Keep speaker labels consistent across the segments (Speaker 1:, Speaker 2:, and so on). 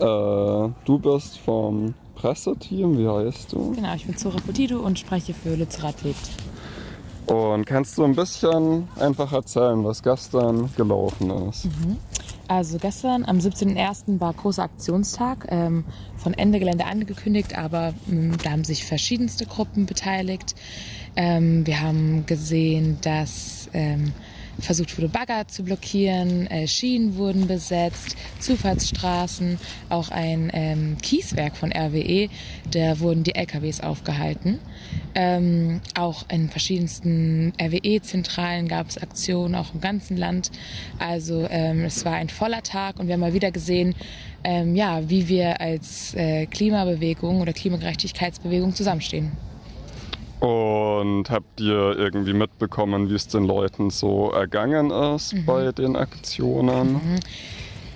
Speaker 1: Äh, du bist vom Presseteam, wie heißt du?
Speaker 2: Genau, ich bin Zora Fotido und spreche für Lützerath lebt.
Speaker 1: Und kannst du ein bisschen einfach erzählen, was gestern gelaufen ist?
Speaker 2: Mhm. Also gestern am 17.01. war großer Aktionstag, ähm, von Ende Gelände angekündigt, aber ähm, da haben sich verschiedenste Gruppen beteiligt. Ähm, wir haben gesehen, dass ähm, versucht wurde, Bagger zu blockieren, äh, Schienen wurden besetzt, Zufahrtsstraßen, auch ein ähm, Kieswerk von RWE, da wurden die LKWs aufgehalten. Ähm, auch in verschiedensten RWE-Zentralen gab es Aktionen, auch im ganzen Land. Also ähm, es war ein voller Tag und wir haben mal wieder gesehen, ähm, ja, wie wir als äh, Klimabewegung oder Klimagerechtigkeitsbewegung zusammenstehen.
Speaker 1: Und habt ihr irgendwie mitbekommen, wie es den Leuten so ergangen ist mhm. bei den Aktionen? Mhm.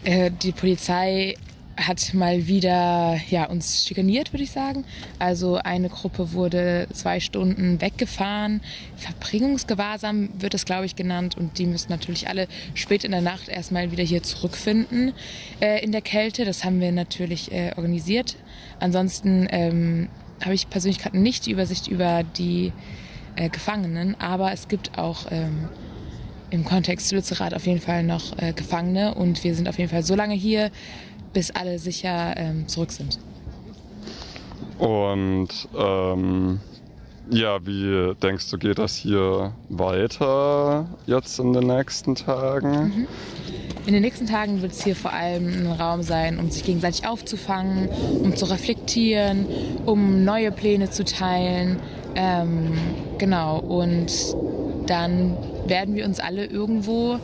Speaker 2: Äh, die Polizei hat mal wieder ja, uns schikaniert, würde ich sagen. Also eine Gruppe wurde zwei Stunden weggefahren. Verbringungsgewahrsam wird es, glaube ich, genannt. Und die müssen natürlich alle spät in der Nacht erstmal wieder hier zurückfinden äh, in der Kälte. Das haben wir natürlich äh, organisiert. Ansonsten ähm, habe ich persönlich gerade nicht die Übersicht über die äh, Gefangenen, aber es gibt auch ähm, im Kontext Lützerath auf jeden Fall noch äh, Gefangene und wir sind auf jeden Fall so lange hier, bis alle sicher ähm, zurück sind.
Speaker 1: Und ähm, ja, wie denkst du, geht das hier weiter jetzt in den nächsten Tagen? Mhm.
Speaker 2: In den nächsten Tagen wird es hier vor allem ein Raum sein, um sich gegenseitig aufzufangen, um zu reflektieren, um neue Pläne zu teilen. Ähm, genau, und dann werden wir uns alle irgendwo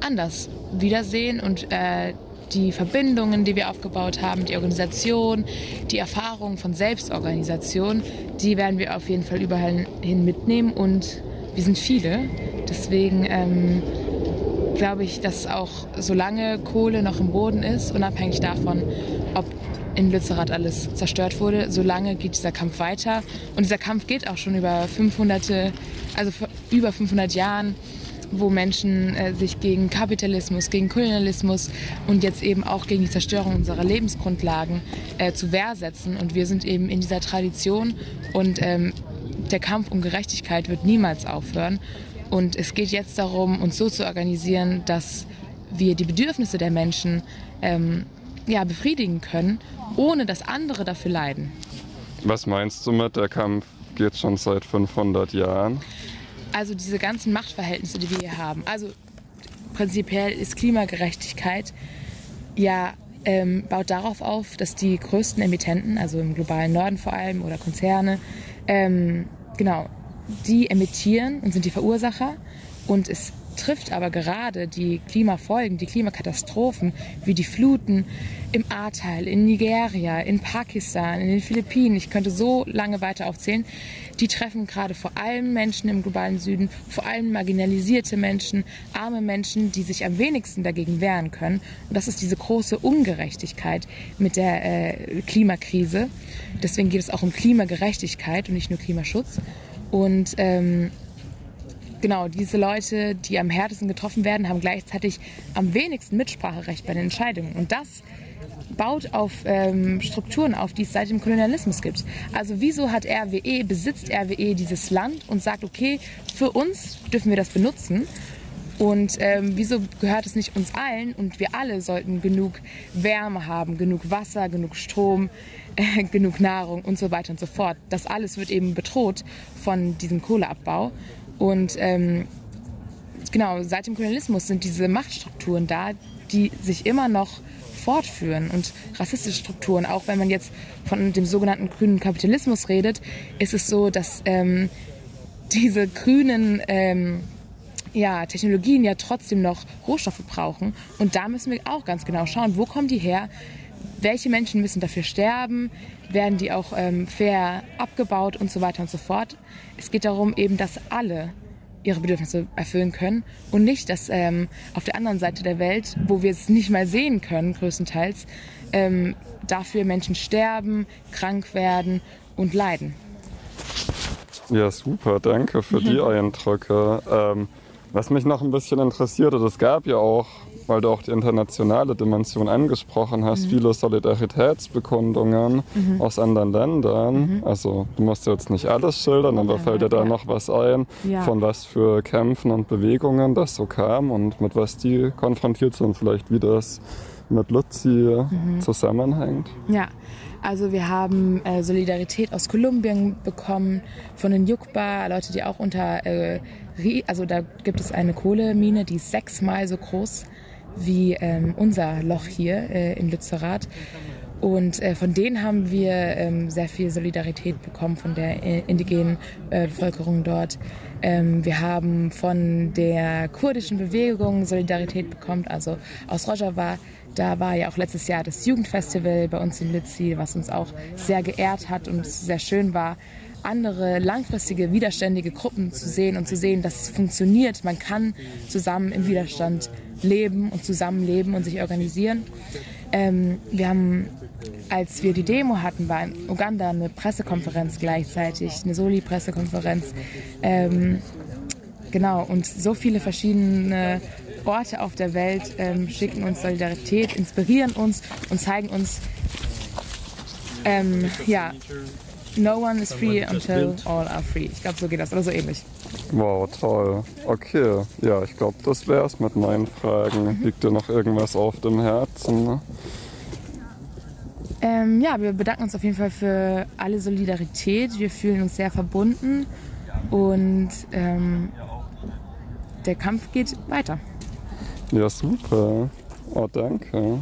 Speaker 2: anders wiedersehen und äh, die Verbindungen, die wir aufgebaut haben, die Organisation, die Erfahrung von Selbstorganisation, die werden wir auf jeden Fall überall hin mitnehmen und wir sind viele. Deswegen ähm, glaube ich, dass auch solange Kohle noch im Boden ist, unabhängig davon, ob in Lützerath alles zerstört wurde, solange geht dieser Kampf weiter. Und dieser Kampf geht auch schon über 500, also über 500 Jahren, wo Menschen äh, sich gegen Kapitalismus, gegen Kolonialismus und jetzt eben auch gegen die Zerstörung unserer Lebensgrundlagen äh, zu Wehr setzen. Und wir sind eben in dieser Tradition und ähm, der Kampf um Gerechtigkeit wird niemals aufhören. Und es geht jetzt darum, uns so zu organisieren, dass wir die Bedürfnisse der Menschen ähm, ja, befriedigen können, ohne dass andere dafür leiden.
Speaker 1: Was meinst du mit, der Kampf geht schon seit 500 Jahren?
Speaker 2: Also diese ganzen Machtverhältnisse, die wir hier haben. Also prinzipiell ist Klimagerechtigkeit ja ähm, baut darauf auf, dass die größten Emittenten, also im globalen Norden vor allem oder Konzerne, ähm, genau die emittieren und sind die Verursacher. Und es trifft aber gerade die Klimafolgen, die Klimakatastrophen, wie die Fluten im Ahrtal, in Nigeria, in Pakistan, in den Philippinen, ich könnte so lange weiter aufzählen, die treffen gerade vor allem Menschen im globalen Süden, vor allem marginalisierte Menschen, arme Menschen, die sich am wenigsten dagegen wehren können. Und das ist diese große Ungerechtigkeit mit der äh, Klimakrise. Deswegen geht es auch um Klimagerechtigkeit und nicht nur Klimaschutz. Und ähm, genau, diese Leute, die am härtesten getroffen werden, haben gleichzeitig am wenigsten Mitspracherecht bei den Entscheidungen. Und das baut auf ähm, Strukturen auf, die es seit dem Kolonialismus gibt. Also wieso hat RWE, besitzt RWE dieses Land und sagt, okay, für uns dürfen wir das benutzen und ähm, wieso gehört es nicht uns allen und wir alle sollten genug Wärme haben, genug Wasser, genug Strom, äh, genug Nahrung und so weiter und so fort. Das alles wird eben bedroht von diesem Kohleabbau. Und ähm, genau, seit dem Kolonialismus sind diese Machtstrukturen da, die sich immer noch fortführen und rassistische Strukturen. Auch wenn man jetzt von dem sogenannten grünen Kapitalismus redet, ist es so, dass ähm, diese grünen ähm, ja, Technologien ja trotzdem noch Rohstoffe brauchen. Und da müssen wir auch ganz genau schauen, wo kommen die her? Welche Menschen müssen dafür sterben? Werden die auch ähm, fair abgebaut und so weiter und so fort? Es geht darum eben, dass alle ihre Bedürfnisse erfüllen können und nicht, dass ähm, auf der anderen Seite der Welt, wo wir es nicht mal sehen können, größtenteils, ähm, dafür Menschen sterben, krank werden und leiden.
Speaker 1: Ja, super, danke für die Eindrücke. Ähm, was mich noch ein bisschen interessiert, es gab ja auch weil du auch die internationale Dimension angesprochen hast,
Speaker 2: Mhm.
Speaker 1: viele Solidaritätsbekundungen aus anderen Ländern. Also du musst jetzt nicht alles schildern, aber
Speaker 2: Ja,
Speaker 1: fällt dir da
Speaker 2: ja.
Speaker 1: noch was ein,
Speaker 2: Ja.
Speaker 1: von was für Kämpfen und Bewegungen das so kam und mit was die konfrontiert sind, vielleicht wie das mit Luzi
Speaker 2: Mhm.
Speaker 1: zusammenhängt?
Speaker 2: Ja, also wir haben äh, Solidarität aus Kolumbien bekommen, von den Yukba, Leute, die auch unter, äh, also da gibt es eine Kohlemine, die ist sechsmal so groß wie ähm, unser Loch hier äh, in Lützerath. Und äh, von denen haben wir ähm, sehr viel Solidarität bekommen, von der äh, indigenen äh, Bevölkerung dort. Ähm, wir haben von der kurdischen Bewegung Solidarität bekommen, also aus Rojava. Da war ja auch letztes Jahr das Jugendfestival bei uns in Lützi, was uns auch sehr geehrt hat und sehr schön war, andere langfristige, widerständige Gruppen zu sehen und zu sehen, dass es funktioniert. Man kann zusammen im Widerstand leben und zusammenleben und sich organisieren. Ähm, wir haben, als wir die Demo hatten, war in Uganda eine Pressekonferenz gleichzeitig, eine Soli-Pressekonferenz. Ähm, genau, und so viele verschiedene Orte auf der Welt ähm, schicken uns Solidarität, inspirieren uns und zeigen uns, ähm, ja, no one is free until all are free. Ich glaube, so geht das oder so ähnlich.
Speaker 1: Wow, toll. Okay, ja, ich glaube, das wär's mit meinen Fragen. Liegt dir noch irgendwas auf dem Herzen? ne?
Speaker 2: Ähm, ja, wir bedanken uns auf jeden Fall für alle Solidarität. Wir fühlen uns sehr verbunden und ähm, der Kampf geht weiter.
Speaker 1: Ja, super. Oh, danke.